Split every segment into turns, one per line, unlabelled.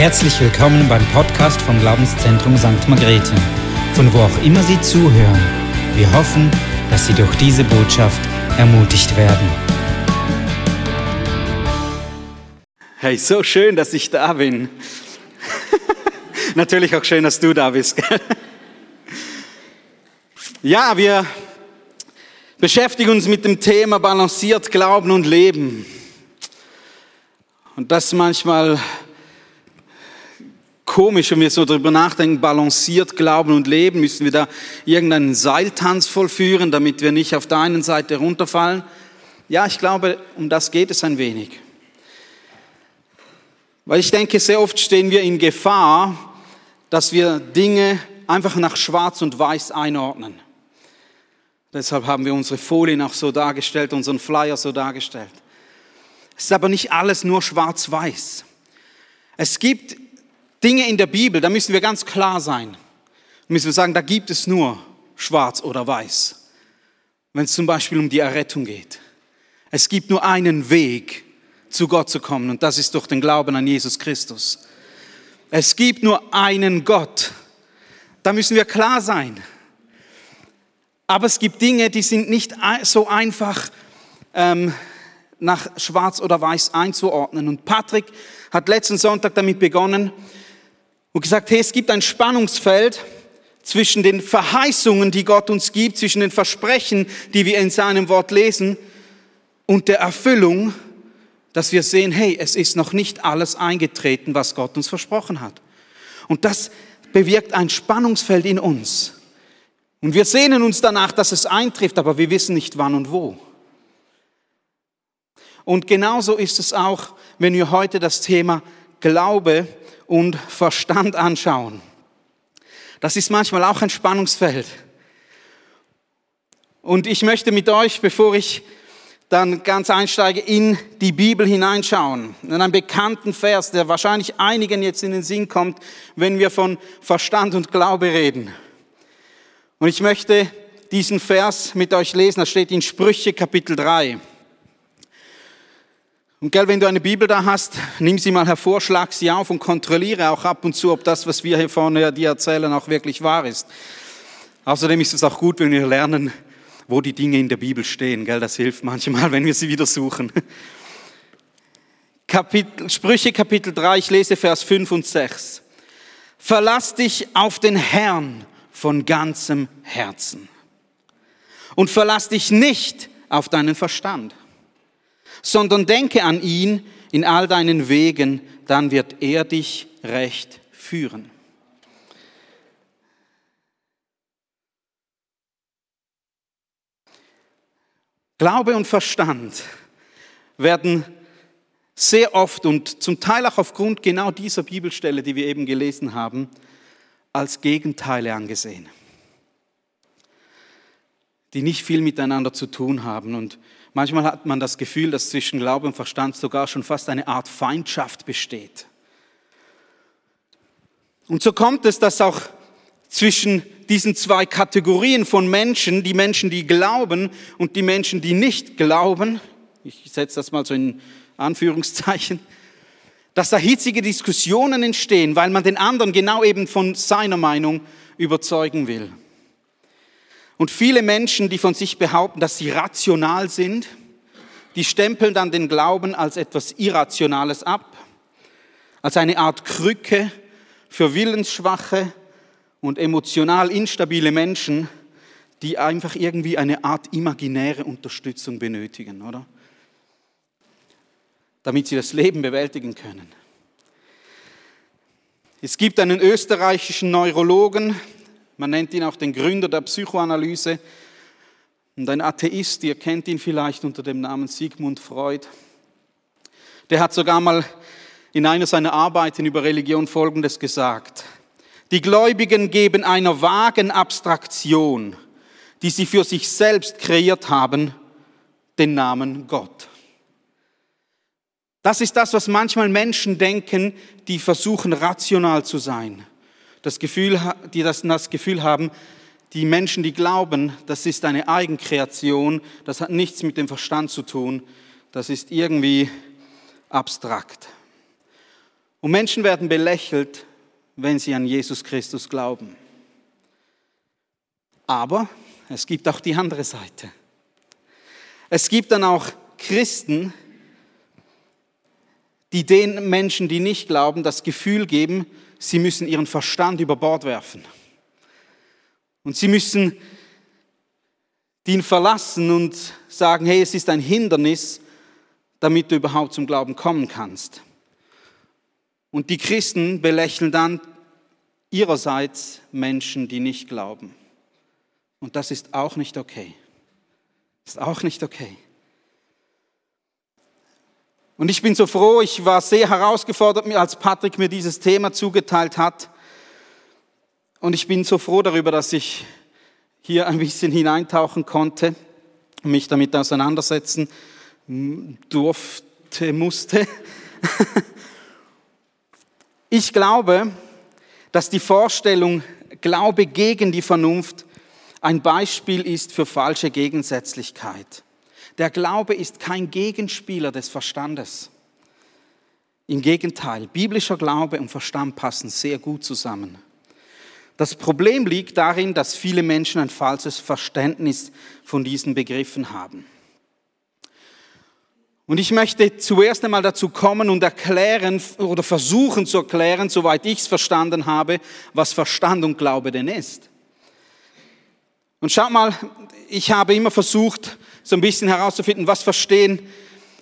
Herzlich willkommen beim Podcast vom Glaubenszentrum St. Margrethe, von wo auch immer Sie zuhören. Wir hoffen, dass Sie durch diese Botschaft ermutigt werden.
Hey, so schön, dass ich da bin. Natürlich auch schön, dass du da bist. ja, wir beschäftigen uns mit dem Thema balanciert Glauben und Leben. Und das manchmal komisch, wenn wir so darüber nachdenken, balanciert Glauben und Leben, müssen wir da irgendeinen Seiltanz vollführen, damit wir nicht auf der einen Seite runterfallen. Ja, ich glaube, um das geht es ein wenig. Weil ich denke, sehr oft stehen wir in Gefahr, dass wir Dinge einfach nach Schwarz und Weiß einordnen. Deshalb haben wir unsere Folien auch so dargestellt, unseren Flyer so dargestellt. Es ist aber nicht alles nur schwarz-weiß. Es gibt Dinge in der Bibel, da müssen wir ganz klar sein. Da müssen wir sagen, da gibt es nur schwarz oder weiß. Wenn es zum Beispiel um die Errettung geht. Es gibt nur einen Weg, zu Gott zu kommen und das ist durch den Glauben an Jesus Christus. Es gibt nur einen Gott. Da müssen wir klar sein. Aber es gibt Dinge, die sind nicht so einfach ähm, nach Schwarz oder Weiß einzuordnen. Und Patrick hat letzten Sonntag damit begonnen, und gesagt, hey, es gibt ein Spannungsfeld zwischen den Verheißungen, die Gott uns gibt, zwischen den Versprechen, die wir in seinem Wort lesen, und der Erfüllung, dass wir sehen, hey, es ist noch nicht alles eingetreten, was Gott uns versprochen hat. Und das bewirkt ein Spannungsfeld in uns. Und wir sehnen uns danach, dass es eintrifft, aber wir wissen nicht wann und wo. Und genauso ist es auch, wenn wir heute das Thema Glaube und Verstand anschauen. Das ist manchmal auch ein Spannungsfeld. Und ich möchte mit euch, bevor ich dann ganz einsteige, in die Bibel hineinschauen. In einen bekannten Vers, der wahrscheinlich einigen jetzt in den Sinn kommt, wenn wir von Verstand und Glaube reden. Und ich möchte diesen Vers mit euch lesen. Das steht in Sprüche Kapitel 3. Und gell, wenn du eine Bibel da hast, nimm sie mal hervor, schlag sie auf und kontrolliere auch ab und zu, ob das, was wir hier vorne dir erzählen, auch wirklich wahr ist. Außerdem ist es auch gut, wenn wir lernen, wo die Dinge in der Bibel stehen. Gell, das hilft manchmal, wenn wir sie wieder suchen. Kapitel, Sprüche Kapitel 3, ich lese Vers 5 und 6. Verlass dich auf den Herrn von ganzem Herzen und verlass dich nicht auf deinen Verstand sondern denke an ihn in all deinen Wegen, dann wird er dich recht führen. Glaube und Verstand werden sehr oft und zum Teil auch aufgrund genau dieser Bibelstelle, die wir eben gelesen haben, als Gegenteile angesehen, die nicht viel miteinander zu tun haben. Und Manchmal hat man das Gefühl, dass zwischen Glaube und Verstand sogar schon fast eine Art Feindschaft besteht. Und so kommt es, dass auch zwischen diesen zwei Kategorien von Menschen, die Menschen, die glauben und die Menschen, die nicht glauben, ich setze das mal so in Anführungszeichen, dass da hitzige Diskussionen entstehen, weil man den anderen genau eben von seiner Meinung überzeugen will. Und viele Menschen, die von sich behaupten, dass sie rational sind, die stempeln dann den Glauben als etwas Irrationales ab, als eine Art Krücke für willensschwache und emotional instabile Menschen, die einfach irgendwie eine Art imaginäre Unterstützung benötigen, oder? Damit sie das Leben bewältigen können. Es gibt einen österreichischen Neurologen, man nennt ihn auch den Gründer der Psychoanalyse. Und ein Atheist, ihr kennt ihn vielleicht unter dem Namen Sigmund Freud. Der hat sogar mal in einer seiner Arbeiten über Religion Folgendes gesagt. Die Gläubigen geben einer vagen Abstraktion, die sie für sich selbst kreiert haben, den Namen Gott. Das ist das, was manchmal Menschen denken, die versuchen rational zu sein das Gefühl, die das, das Gefühl haben, die Menschen, die glauben, das ist eine Eigenkreation, das hat nichts mit dem Verstand zu tun, das ist irgendwie abstrakt. Und Menschen werden belächelt, wenn sie an Jesus Christus glauben. Aber es gibt auch die andere Seite. Es gibt dann auch Christen, die den Menschen, die nicht glauben, das Gefühl geben, sie müssen ihren Verstand über Bord werfen. Und sie müssen ihn verlassen und sagen, hey, es ist ein Hindernis, damit du überhaupt zum Glauben kommen kannst. Und die Christen belächeln dann ihrerseits Menschen, die nicht glauben. Und das ist auch nicht okay. Ist auch nicht okay. Und ich bin so froh, ich war sehr herausgefordert, als Patrick mir dieses Thema zugeteilt hat. Und ich bin so froh darüber, dass ich hier ein bisschen hineintauchen konnte, mich damit auseinandersetzen durfte, musste. Ich glaube, dass die Vorstellung Glaube gegen die Vernunft ein Beispiel ist für falsche Gegensätzlichkeit. Der Glaube ist kein Gegenspieler des Verstandes. Im Gegenteil, biblischer Glaube und Verstand passen sehr gut zusammen. Das Problem liegt darin, dass viele Menschen ein falsches Verständnis von diesen Begriffen haben. Und ich möchte zuerst einmal dazu kommen und erklären oder versuchen zu erklären, soweit ich es verstanden habe, was Verstand und Glaube denn ist. Und schaut mal, ich habe immer versucht, so ein bisschen herauszufinden, was verstehen,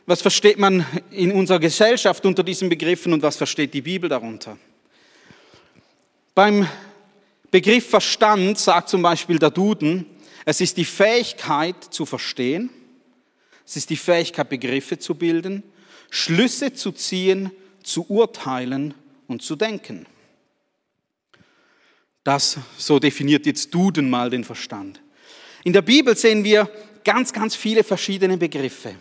was versteht man in unserer Gesellschaft unter diesen Begriffen und was versteht die Bibel darunter. Beim Begriff Verstand sagt zum Beispiel der Duden, es ist die Fähigkeit zu verstehen, es ist die Fähigkeit, Begriffe zu bilden, Schlüsse zu ziehen, zu urteilen und zu denken. Das, so definiert jetzt Duden mal den Verstand. In der Bibel sehen wir ganz, ganz viele verschiedene Begriffe.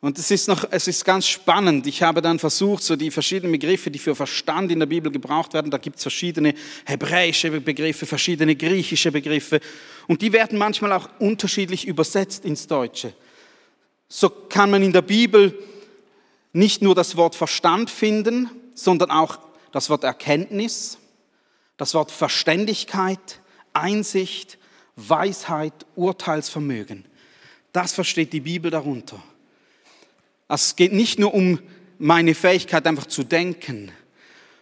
Und es ist noch, es ist ganz spannend. Ich habe dann versucht, so die verschiedenen Begriffe, die für Verstand in der Bibel gebraucht werden, da gibt es verschiedene hebräische Begriffe, verschiedene griechische Begriffe. Und die werden manchmal auch unterschiedlich übersetzt ins Deutsche. So kann man in der Bibel nicht nur das Wort Verstand finden, sondern auch das Wort Erkenntnis, das Wort Verständigkeit, Einsicht, Weisheit, Urteilsvermögen. Das versteht die Bibel darunter. Also es geht nicht nur um meine Fähigkeit einfach zu denken,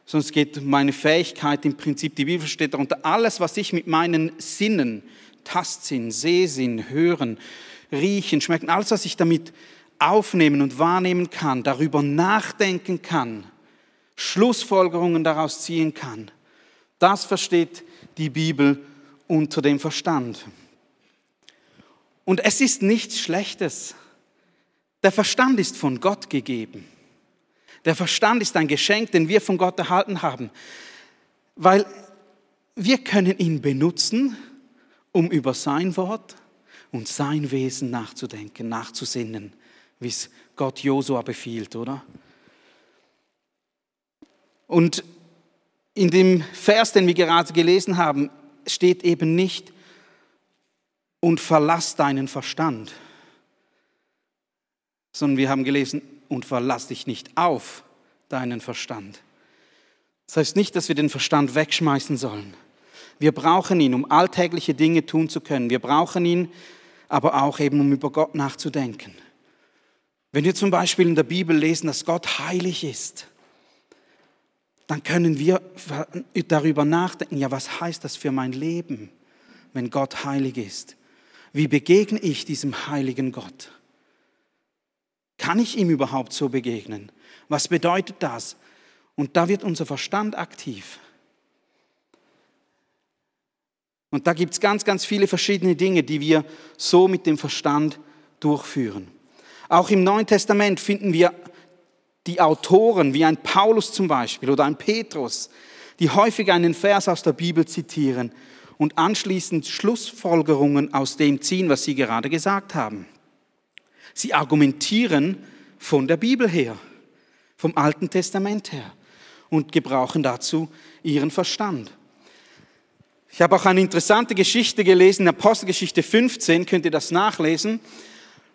sondern es geht um meine Fähigkeit im Prinzip, die Bibel steht darunter, alles, was ich mit meinen Sinnen, Tastsinn, Sehsinn, Hören, Riechen, Schmecken, alles, was ich damit aufnehmen und wahrnehmen kann, darüber nachdenken kann, Schlussfolgerungen daraus ziehen kann, das versteht die Bibel unter dem Verstand. Und es ist nichts Schlechtes, der Verstand ist von Gott gegeben. Der Verstand ist ein Geschenk, den wir von Gott erhalten haben, weil wir können ihn benutzen, um über sein Wort und sein Wesen nachzudenken, nachzusinnen, wie es Gott Josua befiehlt, oder? Und in dem Vers, den wir gerade gelesen haben, steht eben nicht, und verlass deinen Verstand sondern wir haben gelesen, und verlass dich nicht auf deinen Verstand. Das heißt nicht, dass wir den Verstand wegschmeißen sollen. Wir brauchen ihn, um alltägliche Dinge tun zu können. Wir brauchen ihn aber auch eben, um über Gott nachzudenken. Wenn wir zum Beispiel in der Bibel lesen, dass Gott heilig ist, dann können wir darüber nachdenken, ja, was heißt das für mein Leben, wenn Gott heilig ist? Wie begegne ich diesem heiligen Gott? Kann ich ihm überhaupt so begegnen? Was bedeutet das? Und da wird unser Verstand aktiv. Und da gibt es ganz, ganz viele verschiedene Dinge, die wir so mit dem Verstand durchführen. Auch im Neuen Testament finden wir die Autoren, wie ein Paulus zum Beispiel oder ein Petrus, die häufig einen Vers aus der Bibel zitieren und anschließend Schlussfolgerungen aus dem ziehen, was sie gerade gesagt haben. Sie argumentieren von der Bibel her, vom Alten Testament her und gebrauchen dazu ihren Verstand. Ich habe auch eine interessante Geschichte gelesen, in Apostelgeschichte 15, könnt ihr das nachlesen.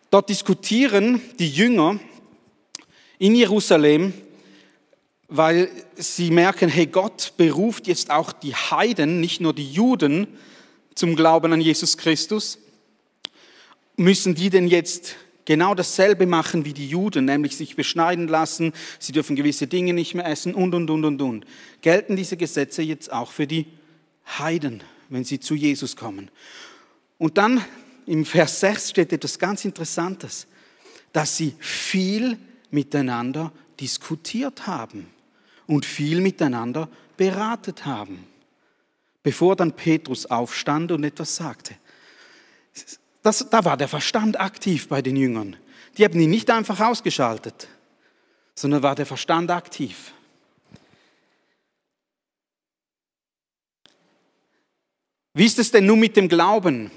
Dort diskutieren die Jünger in Jerusalem, weil sie merken, hey, Gott beruft jetzt auch die Heiden, nicht nur die Juden, zum Glauben an Jesus Christus. Müssen die denn jetzt genau dasselbe machen wie die Juden, nämlich sich beschneiden lassen, sie dürfen gewisse Dinge nicht mehr essen und, und, und, und, und. Gelten diese Gesetze jetzt auch für die Heiden, wenn sie zu Jesus kommen? Und dann im Vers 6 steht etwas ganz Interessantes, dass sie viel miteinander diskutiert haben und viel miteinander beratet haben, bevor dann Petrus aufstand und etwas sagte. Das, da war der Verstand aktiv bei den Jüngern. Die haben ihn nicht einfach ausgeschaltet, sondern war der Verstand aktiv. Wie ist es denn nun mit dem Glauben?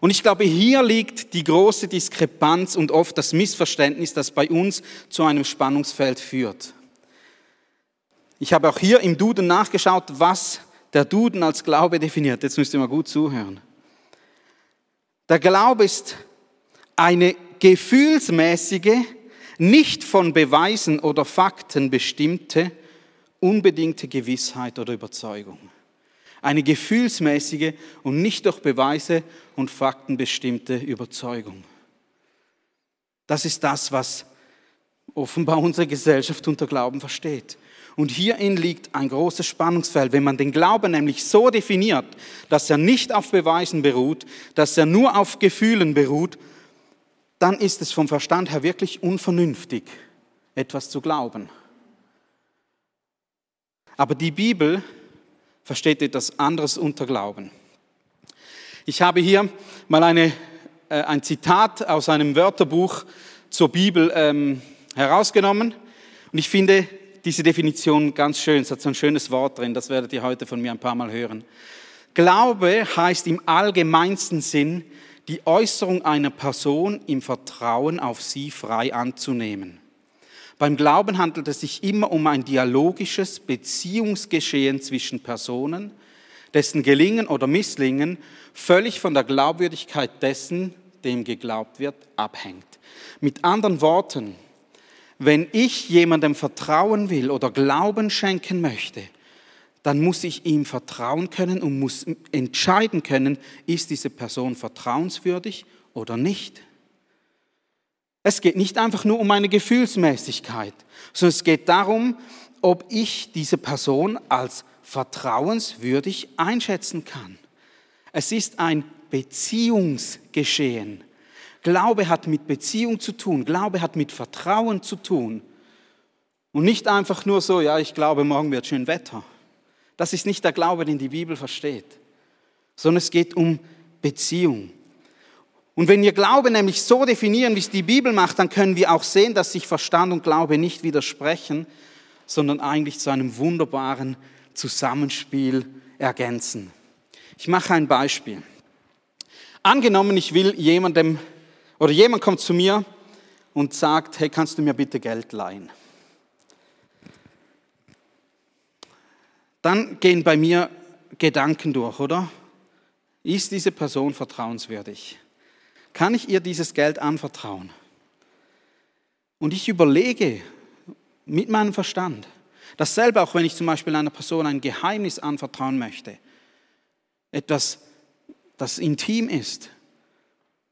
Und ich glaube, hier liegt die große Diskrepanz und oft das Missverständnis, das bei uns zu einem Spannungsfeld führt. Ich habe auch hier im Duden nachgeschaut, was der Duden als Glaube definiert. Jetzt müsst ihr mal gut zuhören. Der Glaube ist eine gefühlsmäßige, nicht von Beweisen oder Fakten bestimmte, unbedingte Gewissheit oder Überzeugung. Eine gefühlsmäßige und nicht durch Beweise und Fakten bestimmte Überzeugung. Das ist das, was offenbar unsere Gesellschaft unter Glauben versteht. Und hierin liegt ein großes Spannungsfeld. Wenn man den Glauben nämlich so definiert, dass er nicht auf Beweisen beruht, dass er nur auf Gefühlen beruht, dann ist es vom Verstand her wirklich unvernünftig, etwas zu glauben. Aber die Bibel versteht etwas anderes unter Glauben. Ich habe hier mal eine, äh, ein Zitat aus einem Wörterbuch zur Bibel ähm, herausgenommen und ich finde diese Definition ganz schön. Es hat so ein schönes Wort drin, das werdet ihr heute von mir ein paar Mal hören. Glaube heißt im allgemeinsten Sinn, die Äußerung einer Person im Vertrauen auf sie frei anzunehmen. Beim Glauben handelt es sich immer um ein dialogisches Beziehungsgeschehen zwischen Personen, dessen Gelingen oder Misslingen völlig von der Glaubwürdigkeit dessen, dem geglaubt wird, abhängt. Mit anderen Worten, wenn ich jemandem vertrauen will oder Glauben schenken möchte, dann muss ich ihm vertrauen können und muss entscheiden können, ist diese Person vertrauenswürdig oder nicht. Es geht nicht einfach nur um eine Gefühlsmäßigkeit, sondern es geht darum, ob ich diese Person als vertrauenswürdig einschätzen kann. Es ist ein Beziehungsgeschehen. Glaube hat mit Beziehung zu tun, Glaube hat mit Vertrauen zu tun. Und nicht einfach nur so, ja, ich glaube, morgen wird schön Wetter. Das ist nicht der Glaube, den die Bibel versteht, sondern es geht um Beziehung. Und wenn wir Glaube nämlich so definieren, wie es die Bibel macht, dann können wir auch sehen, dass sich Verstand und Glaube nicht widersprechen, sondern eigentlich zu einem wunderbaren Zusammenspiel ergänzen. Ich mache ein Beispiel. Angenommen, ich will jemandem, oder jemand kommt zu mir und sagt, hey, kannst du mir bitte Geld leihen? Dann gehen bei mir Gedanken durch, oder? Ist diese Person vertrauenswürdig? Kann ich ihr dieses Geld anvertrauen? Und ich überlege mit meinem Verstand, dasselbe auch wenn ich zum Beispiel einer Person ein Geheimnis anvertrauen möchte, etwas, das intim ist,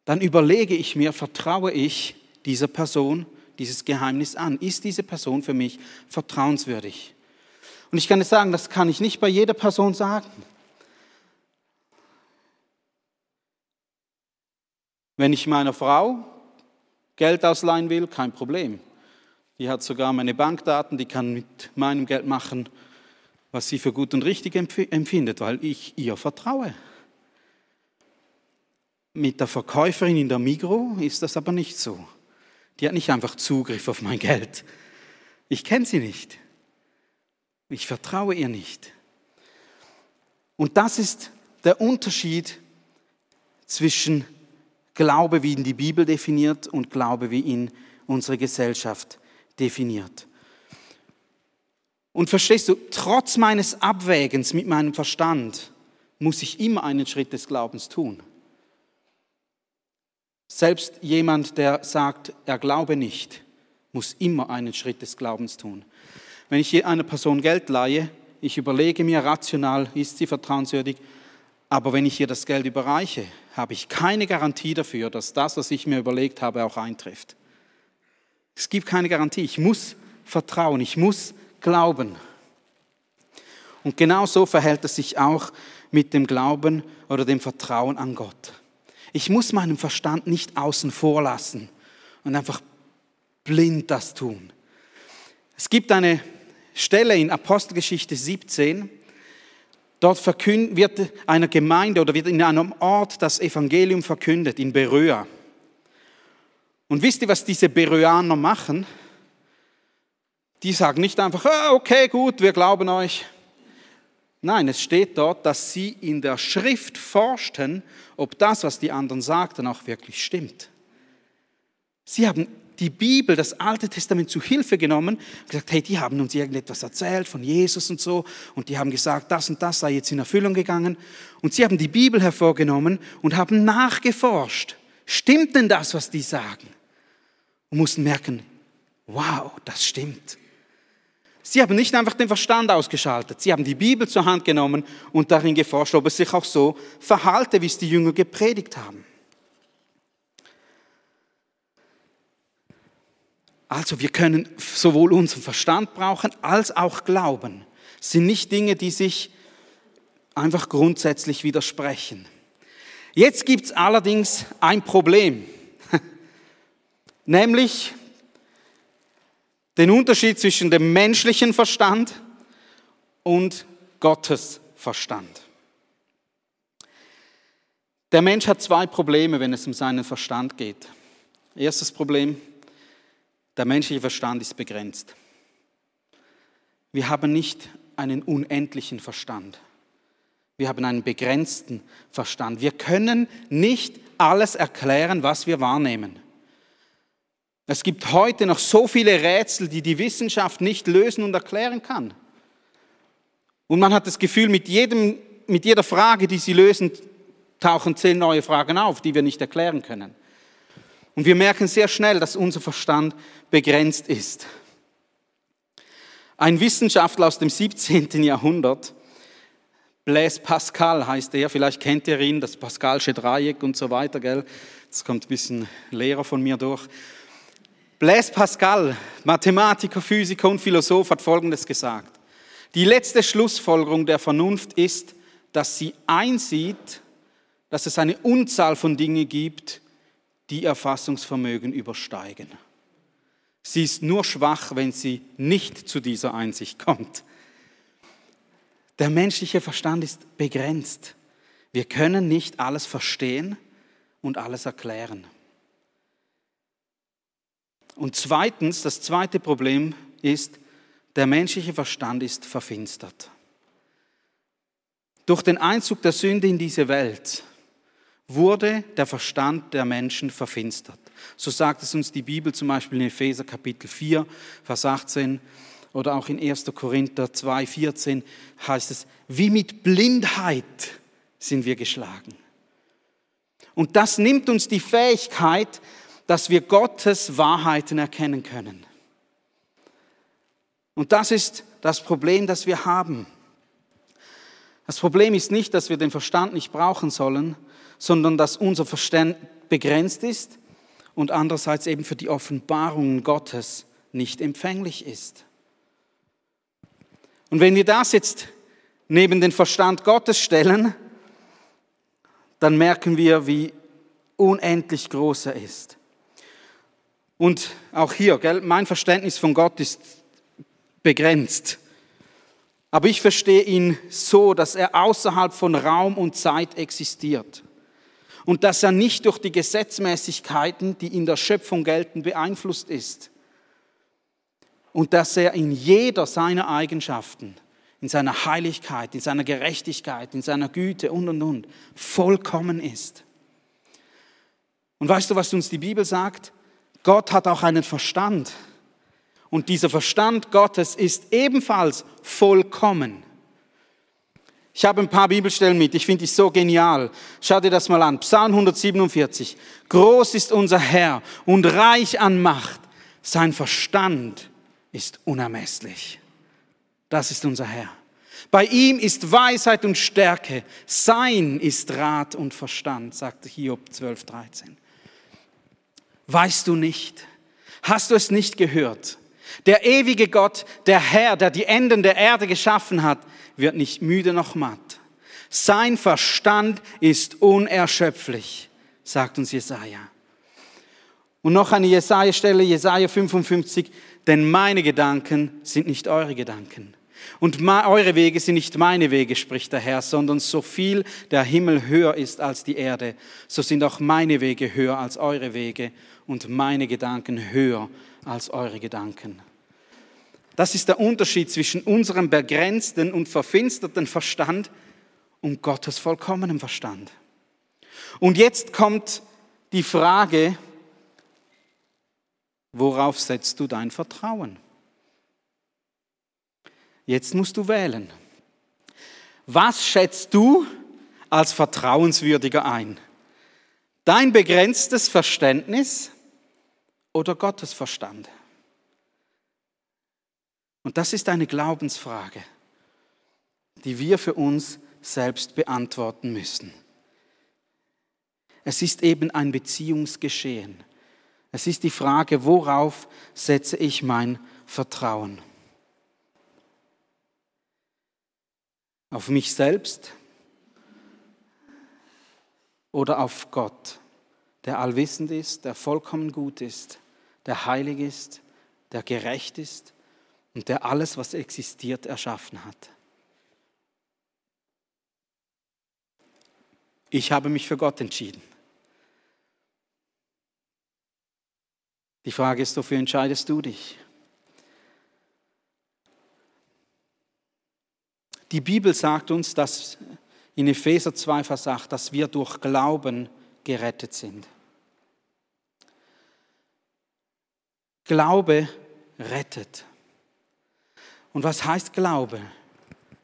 dann überlege ich mir, vertraue ich dieser Person dieses Geheimnis an? Ist diese Person für mich vertrauenswürdig? Und ich kann es sagen, das kann ich nicht bei jeder Person sagen. Wenn ich meiner Frau Geld ausleihen will, kein Problem. Die hat sogar meine Bankdaten, die kann mit meinem Geld machen, was sie für gut und richtig empfindet, weil ich ihr vertraue. Mit der Verkäuferin in der Migro ist das aber nicht so. Die hat nicht einfach Zugriff auf mein Geld. Ich kenne sie nicht. Ich vertraue ihr nicht. Und das ist der Unterschied zwischen Glaube, wie ihn die Bibel definiert und Glaube, wie ihn unsere Gesellschaft definiert. Und verstehst du, trotz meines Abwägens mit meinem Verstand muss ich immer einen Schritt des Glaubens tun. Selbst jemand, der sagt, er glaube nicht, muss immer einen Schritt des Glaubens tun. Wenn ich einer Person Geld leihe, ich überlege mir rational, ist sie vertrauenswürdig, aber wenn ich ihr das Geld überreiche, habe ich keine Garantie dafür, dass das, was ich mir überlegt habe, auch eintrifft. Es gibt keine Garantie. Ich muss vertrauen, ich muss glauben. Und genau so verhält es sich auch mit dem Glauben oder dem Vertrauen an Gott. Ich muss meinen Verstand nicht außen vor lassen und einfach blind das tun. Es gibt eine Stelle in Apostelgeschichte 17, dort wird einer Gemeinde oder wird in einem Ort das Evangelium verkündet, in Beröa. Und wisst ihr, was diese Beröaner machen? Die sagen nicht einfach, ah, okay, gut, wir glauben euch. Nein, es steht dort, dass sie in der Schrift forschten, ob das, was die anderen sagten, auch wirklich stimmt. Sie haben die Bibel, das Alte Testament zu Hilfe genommen und gesagt, hey, die haben uns irgendetwas erzählt von Jesus und so und die haben gesagt, das und das sei jetzt in Erfüllung gegangen und sie haben die Bibel hervorgenommen und haben nachgeforscht. Stimmt denn das, was die sagen? Und mussten merken, wow, das stimmt. Sie haben nicht einfach den Verstand ausgeschaltet, sie haben die Bibel zur Hand genommen und darin geforscht, ob es sich auch so verhalte, wie es die Jünger gepredigt haben. Also wir können sowohl unseren Verstand brauchen als auch Glauben. Es sind nicht Dinge, die sich einfach grundsätzlich widersprechen. Jetzt gibt es allerdings ein Problem, nämlich den Unterschied zwischen dem menschlichen Verstand und Gottes Verstand. Der Mensch hat zwei Probleme, wenn es um seinen Verstand geht. Erstes Problem, der menschliche Verstand ist begrenzt. Wir haben nicht einen unendlichen Verstand. Wir haben einen begrenzten Verstand. Wir können nicht alles erklären, was wir wahrnehmen. Es gibt heute noch so viele Rätsel, die die Wissenschaft nicht lösen und erklären kann. Und man hat das Gefühl, mit, jedem, mit jeder Frage, die sie lösen, tauchen zehn neue Fragen auf, die wir nicht erklären können. Und wir merken sehr schnell, dass unser Verstand begrenzt ist. Ein Wissenschaftler aus dem 17. Jahrhundert, Blaise Pascal heißt er, vielleicht kennt ihr ihn, das Pascalsche Dreieck und so weiter, gell? Das kommt ein bisschen Lehrer von mir durch. Blaise Pascal, Mathematiker, Physiker und Philosoph, hat Folgendes gesagt. Die letzte Schlussfolgerung der Vernunft ist, dass sie einsieht, dass es eine Unzahl von Dingen gibt, die Erfassungsvermögen übersteigen. Sie ist nur schwach, wenn sie nicht zu dieser Einsicht kommt. Der menschliche Verstand ist begrenzt. Wir können nicht alles verstehen und alles erklären. Und zweitens, das zweite Problem ist, der menschliche Verstand ist verfinstert. Durch den Einzug der Sünde in diese Welt wurde der Verstand der Menschen verfinstert. So sagt es uns die Bibel zum Beispiel in Epheser Kapitel 4, Vers 18 oder auch in 1. Korinther 2, 14 heißt es, wie mit Blindheit sind wir geschlagen. Und das nimmt uns die Fähigkeit, dass wir Gottes Wahrheiten erkennen können. Und das ist das Problem, das wir haben. Das Problem ist nicht, dass wir den Verstand nicht brauchen sollen, sondern dass unser Verstand begrenzt ist und andererseits eben für die Offenbarungen Gottes nicht empfänglich ist. Und wenn wir das jetzt neben den Verstand Gottes stellen, dann merken wir, wie unendlich groß er ist. Und auch hier, gell, mein Verständnis von Gott ist begrenzt. Aber ich verstehe ihn so, dass er außerhalb von Raum und Zeit existiert. Und dass er nicht durch die Gesetzmäßigkeiten, die in der Schöpfung gelten, beeinflusst ist. Und dass er in jeder seiner Eigenschaften, in seiner Heiligkeit, in seiner Gerechtigkeit, in seiner Güte und, und, und, vollkommen ist. Und weißt du, was uns die Bibel sagt? Gott hat auch einen Verstand. Und dieser Verstand Gottes ist ebenfalls vollkommen. Ich habe ein paar Bibelstellen mit, ich finde die so genial. Schau dir das mal an. Psalm 147. Groß ist unser Herr und reich an Macht. Sein Verstand ist unermesslich. Das ist unser Herr. Bei ihm ist Weisheit und Stärke. Sein ist Rat und Verstand, sagte Hiob 12, 13. Weißt du nicht? Hast du es nicht gehört? Der ewige Gott, der Herr, der die Enden der Erde geschaffen hat, wird nicht müde noch matt. Sein Verstand ist unerschöpflich, sagt uns Jesaja. Und noch eine Jesaja-Stelle, Jesaja 55, denn meine Gedanken sind nicht eure Gedanken. Und eure Wege sind nicht meine Wege, spricht der Herr, sondern so viel der Himmel höher ist als die Erde, so sind auch meine Wege höher als eure Wege und meine Gedanken höher als eure Gedanken. Das ist der Unterschied zwischen unserem begrenzten und verfinsterten Verstand und Gottes vollkommenem Verstand. Und jetzt kommt die Frage, worauf setzt du dein Vertrauen? Jetzt musst du wählen. Was schätzt du als vertrauenswürdiger ein? Dein begrenztes Verständnis oder Gottes Verstand? Und das ist eine Glaubensfrage, die wir für uns selbst beantworten müssen. Es ist eben ein Beziehungsgeschehen. Es ist die Frage, worauf setze ich mein Vertrauen? Auf mich selbst oder auf Gott, der allwissend ist, der vollkommen gut ist, der heilig ist, der gerecht ist und der alles, was existiert, erschaffen hat. Ich habe mich für Gott entschieden. Die Frage ist, wofür entscheidest du dich? Die Bibel sagt uns, dass in Epheser 2, Vers 8, dass wir durch Glauben gerettet sind. Glaube rettet. Und was heißt Glaube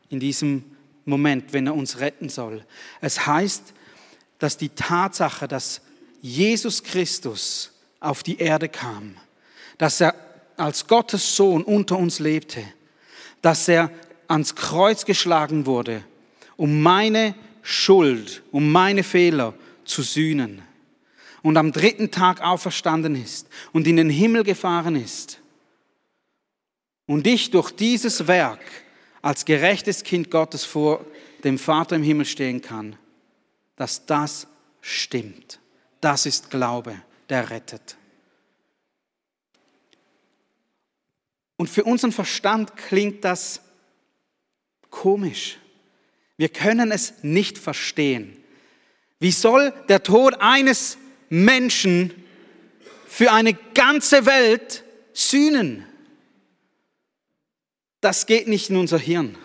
in diesem Moment, wenn er uns retten soll? Es heißt, dass die Tatsache, dass Jesus Christus auf die Erde kam, dass er als Gottes Sohn unter uns lebte, dass er ans Kreuz geschlagen wurde, um meine Schuld, um meine Fehler zu sühnen und am dritten Tag auferstanden ist und in den Himmel gefahren ist und ich durch dieses Werk als gerechtes Kind Gottes vor dem Vater im Himmel stehen kann, dass das stimmt. Das ist Glaube, der rettet. Und für unseren Verstand klingt das komisch. Wir können es nicht verstehen. Wie soll der Tod eines Menschen für eine ganze Welt sühnen? Das geht nicht in unser Hirn.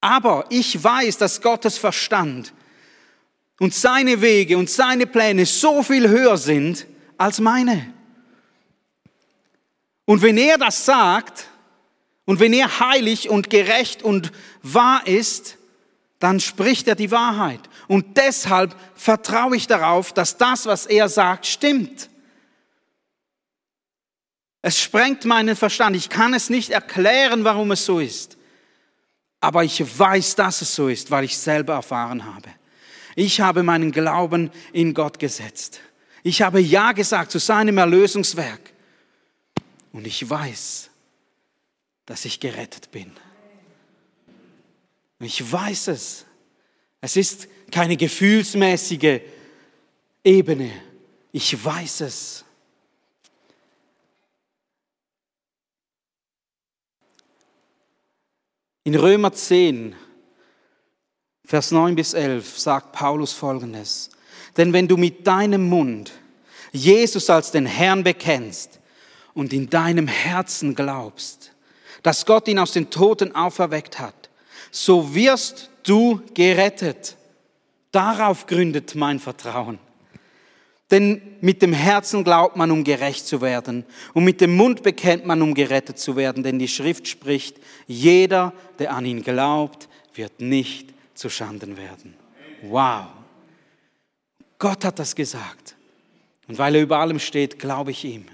Aber ich weiß, dass Gottes Verstand und seine Wege und seine Pläne so viel höher sind als meine. Und wenn er das sagt und wenn er heilig und gerecht und wahr ist, dann spricht er die Wahrheit. Und deshalb vertraue ich darauf, dass das, was er sagt, stimmt. Es sprengt meinen Verstand. Ich kann es nicht erklären, warum es so ist aber ich weiß, dass es so ist, weil ich selber erfahren habe. Ich habe meinen Glauben in Gott gesetzt. Ich habe Ja gesagt zu seinem Erlösungswerk. Und ich weiß, dass ich gerettet bin. Ich weiß es. Es ist keine gefühlsmäßige Ebene. Ich weiß es. In Römer 10, Vers 9 bis 11 sagt Paulus Folgendes. Denn wenn du mit deinem Mund Jesus als den Herrn bekennst und in deinem Herzen glaubst, dass Gott ihn aus den Toten auferweckt hat, so wirst du gerettet. Darauf gründet mein Vertrauen. Denn mit dem Herzen glaubt man, um gerecht zu werden. Und mit dem Mund bekennt man, um gerettet zu werden. Denn die Schrift spricht, jeder, der an ihn glaubt, wird nicht zu Schanden werden. Wow. Gott hat das gesagt. Und weil er über allem steht, glaube ich ihm.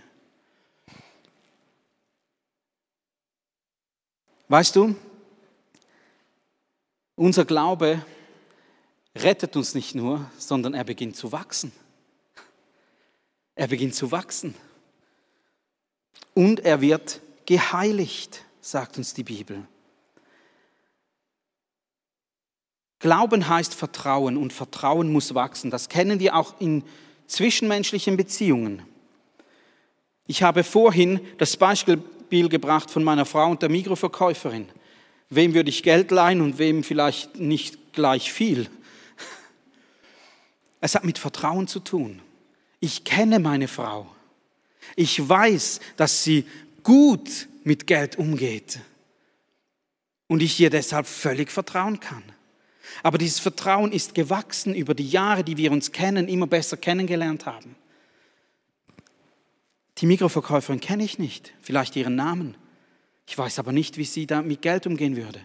Weißt du, unser Glaube rettet uns nicht nur, sondern er beginnt zu wachsen. Er beginnt zu wachsen. Und er wird geheiligt, sagt uns die Bibel. Glauben heißt Vertrauen und Vertrauen muss wachsen. Das kennen wir auch in zwischenmenschlichen Beziehungen. Ich habe vorhin das Beispiel gebracht von meiner Frau und der Mikroverkäuferin. Wem würde ich Geld leihen und wem vielleicht nicht gleich viel? Es hat mit Vertrauen zu tun. Ich kenne meine Frau. Ich weiß, dass sie gut mit Geld umgeht. Und ich ihr deshalb völlig vertrauen kann. Aber dieses Vertrauen ist gewachsen über die Jahre, die wir uns kennen, immer besser kennengelernt haben. Die Mikroverkäuferin kenne ich nicht, vielleicht ihren Namen. Ich weiß aber nicht, wie sie da mit Geld umgehen würde.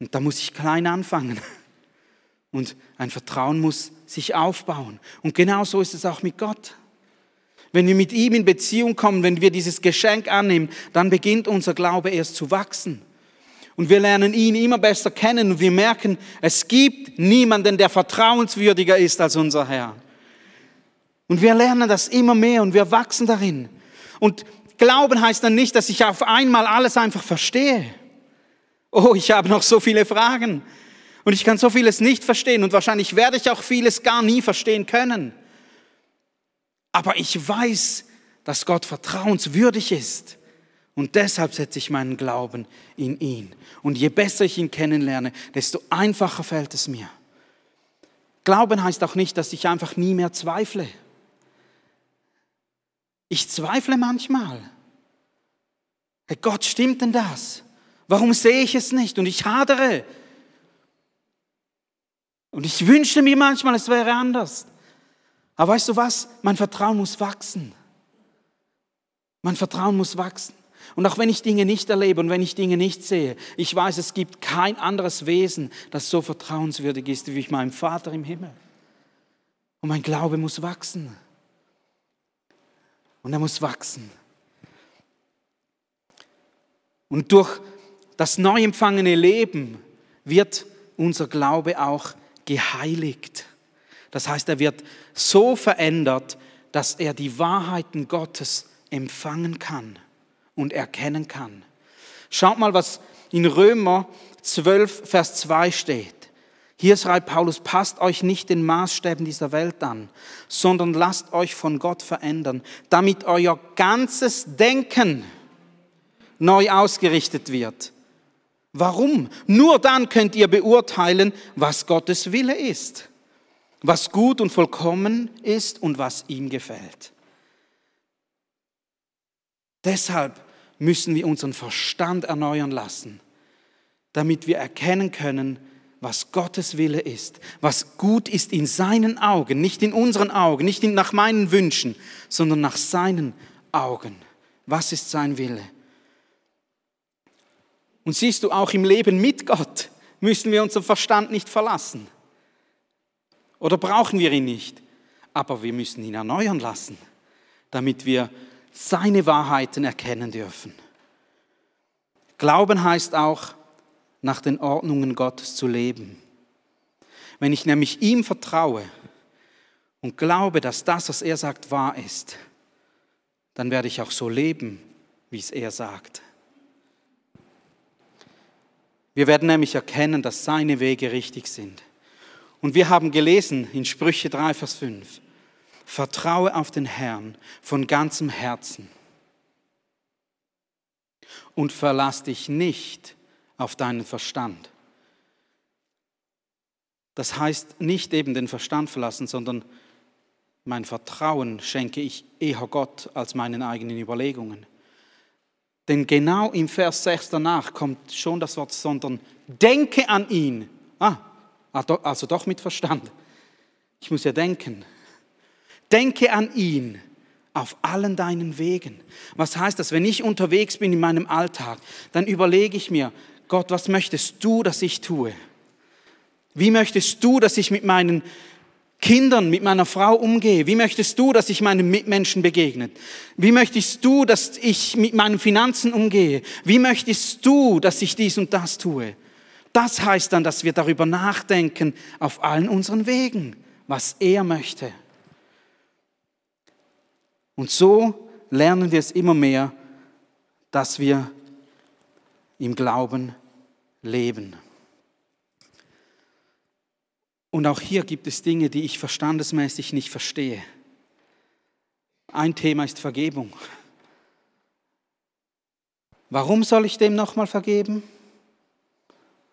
Und da muss ich klein anfangen. Und ein Vertrauen muss sich aufbauen. Und genau so ist es auch mit Gott. Wenn wir mit ihm in Beziehung kommen, wenn wir dieses Geschenk annehmen, dann beginnt unser Glaube erst zu wachsen. Und wir lernen ihn immer besser kennen und wir merken, es gibt niemanden, der vertrauenswürdiger ist als unser Herr. Und wir lernen das immer mehr und wir wachsen darin. Und Glauben heißt dann nicht, dass ich auf einmal alles einfach verstehe. Oh, ich habe noch so viele Fragen. Und ich kann so vieles nicht verstehen und wahrscheinlich werde ich auch vieles gar nie verstehen können. Aber ich weiß, dass Gott vertrauenswürdig ist. Und deshalb setze ich meinen Glauben in ihn. Und je besser ich ihn kennenlerne, desto einfacher fällt es mir. Glauben heißt auch nicht, dass ich einfach nie mehr zweifle. Ich zweifle manchmal. Hey Gott, stimmt denn das? Warum sehe ich es nicht? Und ich hadere. Und ich wünsche mir manchmal, es wäre anders. Aber weißt du was? Mein Vertrauen muss wachsen. Mein Vertrauen muss wachsen. Und auch wenn ich Dinge nicht erlebe und wenn ich Dinge nicht sehe, ich weiß, es gibt kein anderes Wesen, das so vertrauenswürdig ist wie mein Vater im Himmel. Und mein Glaube muss wachsen. Und er muss wachsen. Und durch das neu empfangene Leben wird unser Glaube auch geheiligt. Das heißt, er wird so verändert, dass er die Wahrheiten Gottes empfangen kann und erkennen kann. Schaut mal, was in Römer 12, Vers 2 steht. Hier schreibt Paulus, passt euch nicht den Maßstäben dieser Welt an, sondern lasst euch von Gott verändern, damit euer ganzes Denken neu ausgerichtet wird. Warum? Nur dann könnt ihr beurteilen, was Gottes Wille ist, was gut und vollkommen ist und was ihm gefällt. Deshalb müssen wir unseren Verstand erneuern lassen, damit wir erkennen können, was Gottes Wille ist, was gut ist in seinen Augen, nicht in unseren Augen, nicht nach meinen Wünschen, sondern nach seinen Augen. Was ist sein Wille? Und siehst du, auch im Leben mit Gott müssen wir unseren Verstand nicht verlassen. Oder brauchen wir ihn nicht? Aber wir müssen ihn erneuern lassen, damit wir seine Wahrheiten erkennen dürfen. Glauben heißt auch, nach den Ordnungen Gottes zu leben. Wenn ich nämlich ihm vertraue und glaube, dass das, was er sagt, wahr ist, dann werde ich auch so leben, wie es er sagt. Wir werden nämlich erkennen, dass seine Wege richtig sind. Und wir haben gelesen in Sprüche 3, Vers 5, vertraue auf den Herrn von ganzem Herzen und verlass dich nicht auf deinen Verstand. Das heißt nicht eben den Verstand verlassen, sondern mein Vertrauen schenke ich eher Gott als meinen eigenen Überlegungen. Denn genau im Vers 6 danach kommt schon das Wort, sondern denke an ihn. Ah, also doch mit Verstand. Ich muss ja denken. Denke an ihn auf allen deinen Wegen. Was heißt das? Wenn ich unterwegs bin in meinem Alltag, dann überlege ich mir, Gott, was möchtest du, dass ich tue? Wie möchtest du, dass ich mit meinen Kindern, mit meiner Frau umgehe? Wie möchtest du, dass ich meinen Mitmenschen begegne? Wie möchtest du, dass ich mit meinen Finanzen umgehe? Wie möchtest du, dass ich dies und das tue? Das heißt dann, dass wir darüber nachdenken auf allen unseren Wegen, was er möchte. Und so lernen wir es immer mehr, dass wir im Glauben leben. Und auch hier gibt es Dinge, die ich verstandesmäßig nicht verstehe. Ein Thema ist Vergebung. Warum soll ich dem nochmal vergeben?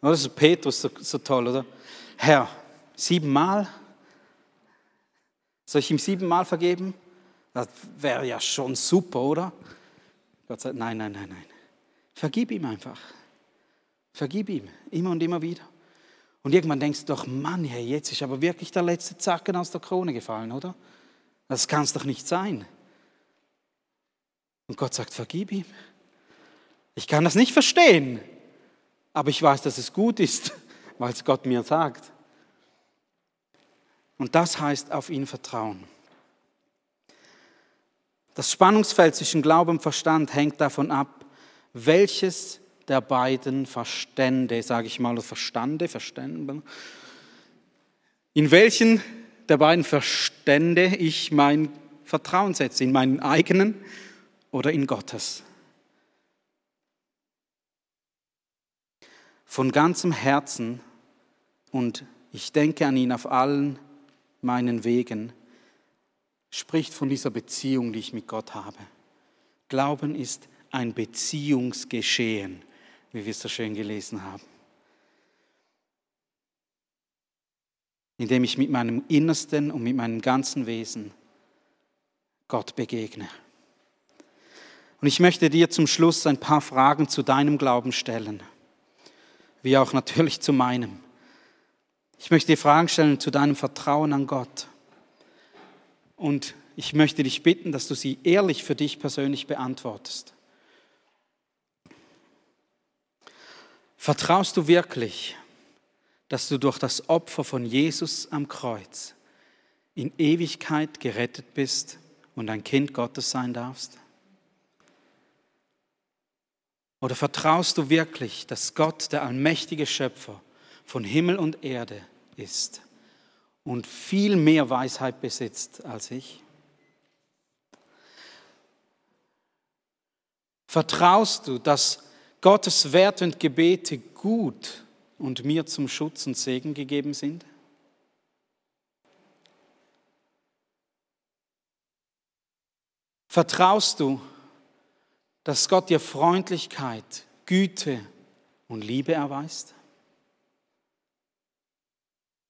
Oh, das ist Petrus so, so toll, oder? Herr, siebenmal? Soll ich ihm siebenmal vergeben? Das wäre ja schon super, oder? Gott sagt, nein, nein, nein, nein. Vergib ihm einfach. Vergib ihm, immer und immer wieder. Und irgendwann denkst du doch, Mann, hey, jetzt ist aber wirklich der letzte Zacken aus der Krone gefallen, oder? Das kann es doch nicht sein. Und Gott sagt, vergib ihm. Ich kann das nicht verstehen, aber ich weiß, dass es gut ist, weil es Gott mir sagt. Und das heißt auf ihn vertrauen. Das Spannungsfeld zwischen Glauben und Verstand hängt davon ab, welches der beiden Verstände, sage ich mal, Verstande, Verstände, in welchen der beiden Verstände ich mein Vertrauen setze, in meinen eigenen oder in Gottes. Von ganzem Herzen und ich denke an ihn auf allen meinen Wegen, spricht von dieser Beziehung, die ich mit Gott habe. Glauben ist ein Beziehungsgeschehen wie wir es so schön gelesen haben. Indem ich mit meinem Innersten und mit meinem ganzen Wesen Gott begegne. Und ich möchte dir zum Schluss ein paar Fragen zu deinem Glauben stellen, wie auch natürlich zu meinem. Ich möchte dir Fragen stellen zu deinem Vertrauen an Gott. Und ich möchte dich bitten, dass du sie ehrlich für dich persönlich beantwortest. Vertraust du wirklich, dass du durch das Opfer von Jesus am Kreuz in Ewigkeit gerettet bist und ein Kind Gottes sein darfst? Oder vertraust du wirklich, dass Gott der allmächtige Schöpfer von Himmel und Erde ist und viel mehr Weisheit besitzt als ich? Vertraust du, dass Gottes Wert und Gebete gut und mir zum Schutz und Segen gegeben sind? Vertraust du, dass Gott dir Freundlichkeit, Güte und Liebe erweist?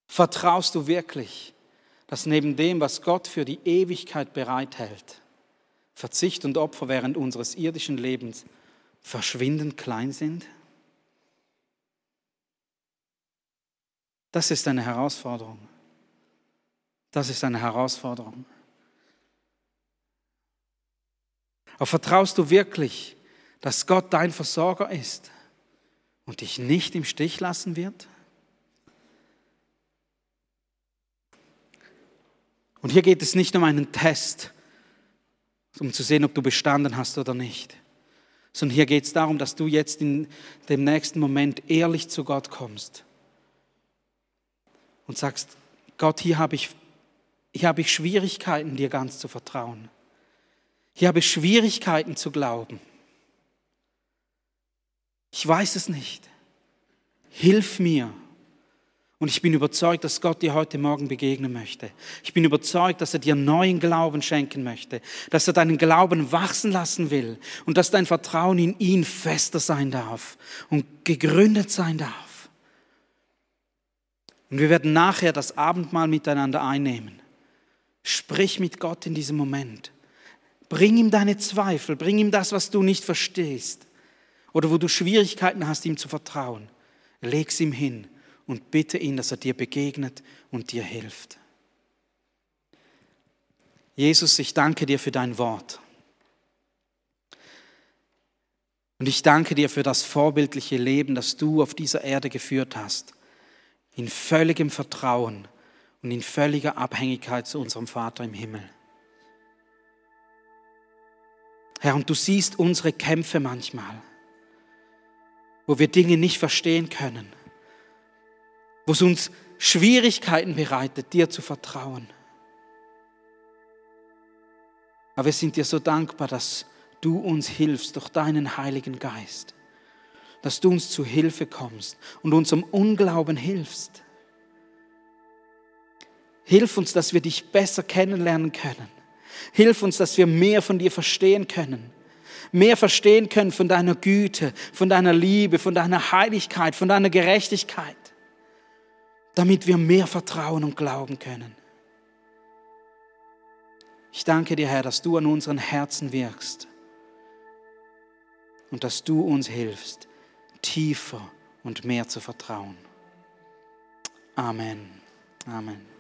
Vertraust du wirklich, dass neben dem, was Gott für die Ewigkeit bereithält, Verzicht und Opfer während unseres irdischen Lebens verschwindend klein sind? Das ist eine Herausforderung. Das ist eine Herausforderung. Aber vertraust du wirklich, dass Gott dein Versorger ist und dich nicht im Stich lassen wird? Und hier geht es nicht um einen Test, um zu sehen, ob du bestanden hast oder nicht sondern hier geht es darum, dass du jetzt in dem nächsten Moment ehrlich zu Gott kommst und sagst, Gott, hier habe ich, hier habe ich Schwierigkeiten, dir ganz zu vertrauen. Hier habe ich Schwierigkeiten zu glauben. Ich weiß es nicht. Hilf mir. Und ich bin überzeugt, dass Gott dir heute Morgen begegnen möchte. Ich bin überzeugt, dass er dir neuen Glauben schenken möchte, dass er deinen Glauben wachsen lassen will und dass dein Vertrauen in ihn fester sein darf und gegründet sein darf. Und wir werden nachher das Abendmahl miteinander einnehmen. Sprich mit Gott in diesem Moment. Bring ihm deine Zweifel, bring ihm das, was du nicht verstehst oder wo du Schwierigkeiten hast, ihm zu vertrauen. Leg's ihm hin und bitte ihn, dass er dir begegnet und dir hilft. Jesus, ich danke dir für dein Wort. Und ich danke dir für das vorbildliche Leben, das du auf dieser Erde geführt hast, in völligem Vertrauen und in völliger Abhängigkeit zu unserem Vater im Himmel. Herr, und du siehst unsere Kämpfe manchmal, wo wir Dinge nicht verstehen können, wo es uns Schwierigkeiten bereitet, dir zu vertrauen. Aber wir sind dir so dankbar, dass du uns hilfst durch deinen Heiligen Geist, dass du uns zu Hilfe kommst und unserem Unglauben hilfst. Hilf uns, dass wir dich besser kennenlernen können. Hilf uns, dass wir mehr von dir verstehen können. Mehr verstehen können von deiner Güte, von deiner Liebe, von deiner Heiligkeit, von deiner Gerechtigkeit. Damit wir mehr vertrauen und glauben können. Ich danke dir, Herr, dass du an unseren Herzen wirkst und dass du uns hilfst, tiefer und mehr zu vertrauen. Amen. Amen.